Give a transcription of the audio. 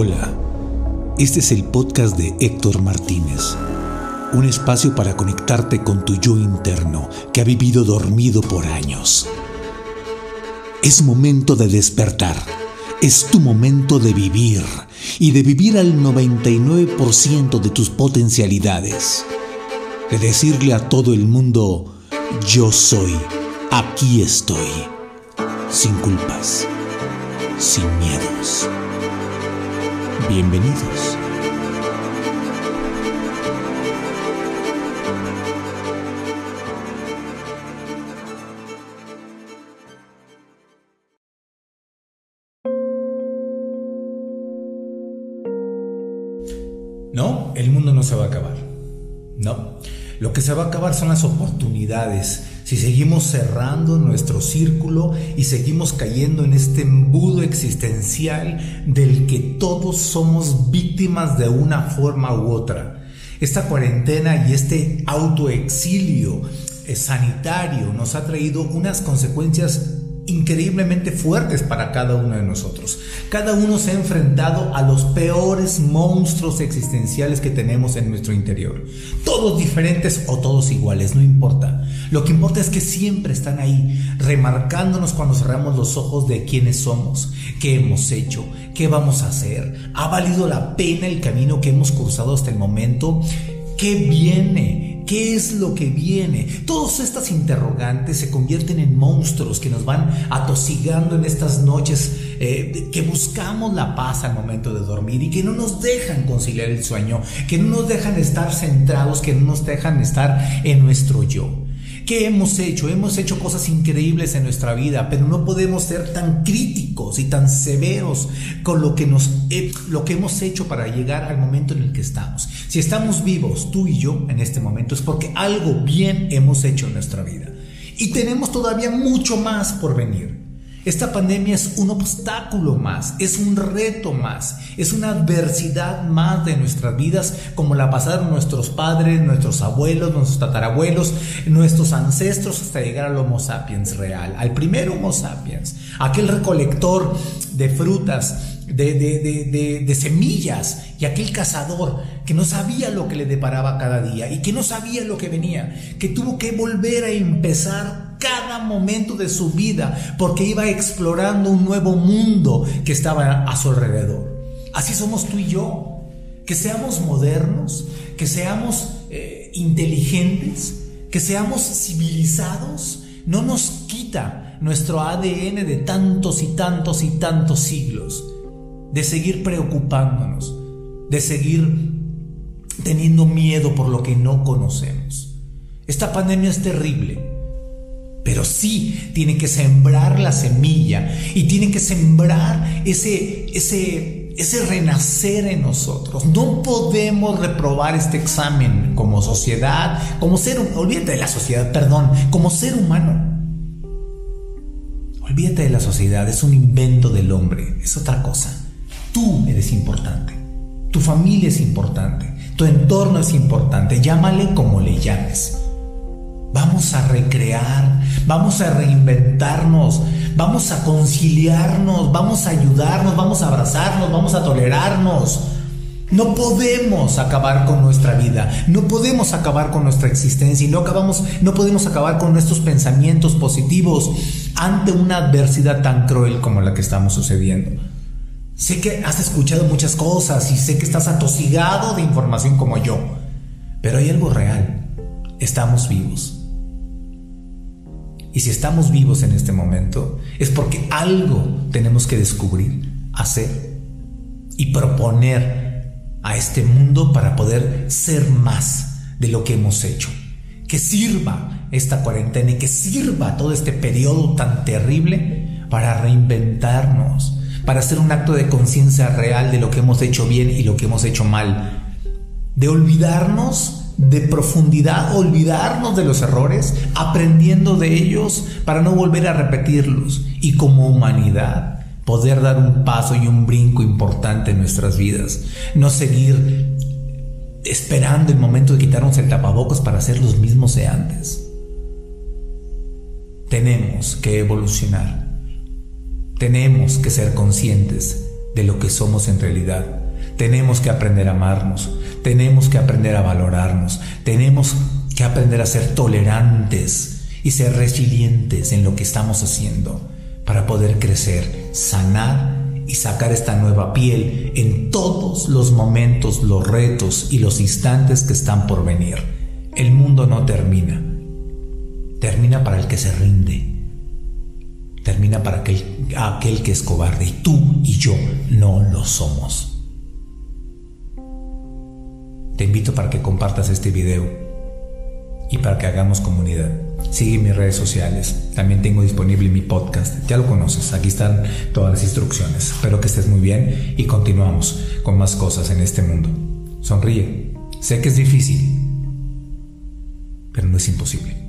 Hola, este es el podcast de Héctor Martínez, un espacio para conectarte con tu yo interno que ha vivido dormido por años. Es momento de despertar, es tu momento de vivir y de vivir al 99% de tus potencialidades, de decirle a todo el mundo, yo soy, aquí estoy, sin culpas, sin miedos. Bienvenidos. No, el mundo no se va a acabar. No. Lo que se va a acabar son las oportunidades. Si seguimos cerrando nuestro círculo y seguimos cayendo en este embudo existencial del que todos somos víctimas de una forma u otra. Esta cuarentena y este autoexilio eh, sanitario nos ha traído unas consecuencias increíblemente fuertes para cada uno de nosotros. Cada uno se ha enfrentado a los peores monstruos existenciales que tenemos en nuestro interior. Todos diferentes o todos iguales, no importa. Lo que importa es que siempre están ahí, remarcándonos cuando cerramos los ojos de quiénes somos, qué hemos hecho, qué vamos a hacer. ¿Ha valido la pena el camino que hemos cruzado hasta el momento? ¿Qué viene? ¿Qué es lo que viene? Todas estas interrogantes se convierten en monstruos que nos van atosigando en estas noches eh, que buscamos la paz al momento de dormir y que no nos dejan conciliar el sueño, que no nos dejan estar centrados, que no nos dejan estar en nuestro yo. ¿Qué hemos hecho? Hemos hecho cosas increíbles en nuestra vida, pero no podemos ser tan críticos y tan severos con lo que, nos, lo que hemos hecho para llegar al momento en el que estamos. Si estamos vivos, tú y yo, en este momento, es porque algo bien hemos hecho en nuestra vida. Y tenemos todavía mucho más por venir. Esta pandemia es un obstáculo más, es un reto más, es una adversidad más de nuestras vidas como la pasaron nuestros padres, nuestros abuelos, nuestros tatarabuelos, nuestros ancestros hasta llegar al Homo sapiens real, al primer Homo sapiens, aquel recolector de frutas, de, de, semillas y aquel cazador que no sabía lo que le deparaba cada día y que no sabía lo que venía, que tuvo que volver a empezar cada momento de su vida porque iba explorando un nuevo mundo que estaba a su alrededor. Así somos tú y yo, que seamos modernos, que seamos eh, inteligentes, que seamos civilizados, no nos quita nuestro ADN de tantos y tantos y tantos siglos, de seguir preocupándonos, de seguir teniendo miedo por lo que no conocemos. Esta pandemia es terrible pero sí tiene que sembrar la semilla y tiene que sembrar ese, ese, ese renacer en nosotros. No podemos reprobar este examen como sociedad, como ser, olvídate de la sociedad, perdón, como ser humano. Olvídate de la sociedad, es un invento del hombre, es otra cosa. Tú eres importante, tu familia es importante, tu entorno es importante, llámale como le llames. Vamos a recrear, vamos a reinventarnos, vamos a conciliarnos, vamos a ayudarnos, vamos a abrazarnos, vamos a tolerarnos. No podemos acabar con nuestra vida, no podemos acabar con nuestra existencia y no, acabamos, no podemos acabar con nuestros pensamientos positivos ante una adversidad tan cruel como la que estamos sucediendo. Sé que has escuchado muchas cosas y sé que estás atosigado de información como yo, pero hay algo real. Estamos vivos. Y si estamos vivos en este momento, es porque algo tenemos que descubrir, hacer y proponer a este mundo para poder ser más de lo que hemos hecho. Que sirva esta cuarentena y que sirva todo este periodo tan terrible para reinventarnos, para hacer un acto de conciencia real de lo que hemos hecho bien y lo que hemos hecho mal. De olvidarnos de profundidad, olvidarnos de los errores, aprendiendo de ellos para no volver a repetirlos y como humanidad poder dar un paso y un brinco importante en nuestras vidas, no seguir esperando el momento de quitarnos el tapabocas para ser los mismos de antes. Tenemos que evolucionar. Tenemos que ser conscientes de lo que somos en realidad. Tenemos que aprender a amarnos, tenemos que aprender a valorarnos, tenemos que aprender a ser tolerantes y ser resilientes en lo que estamos haciendo para poder crecer, sanar y sacar esta nueva piel en todos los momentos, los retos y los instantes que están por venir. El mundo no termina, termina para el que se rinde, termina para aquel, aquel que es cobarde y tú y yo no lo somos. Invito para que compartas este video y para que hagamos comunidad. Sigue mis redes sociales. También tengo disponible mi podcast. Ya lo conoces. Aquí están todas las instrucciones. Espero que estés muy bien y continuamos con más cosas en este mundo. Sonríe. Sé que es difícil, pero no es imposible.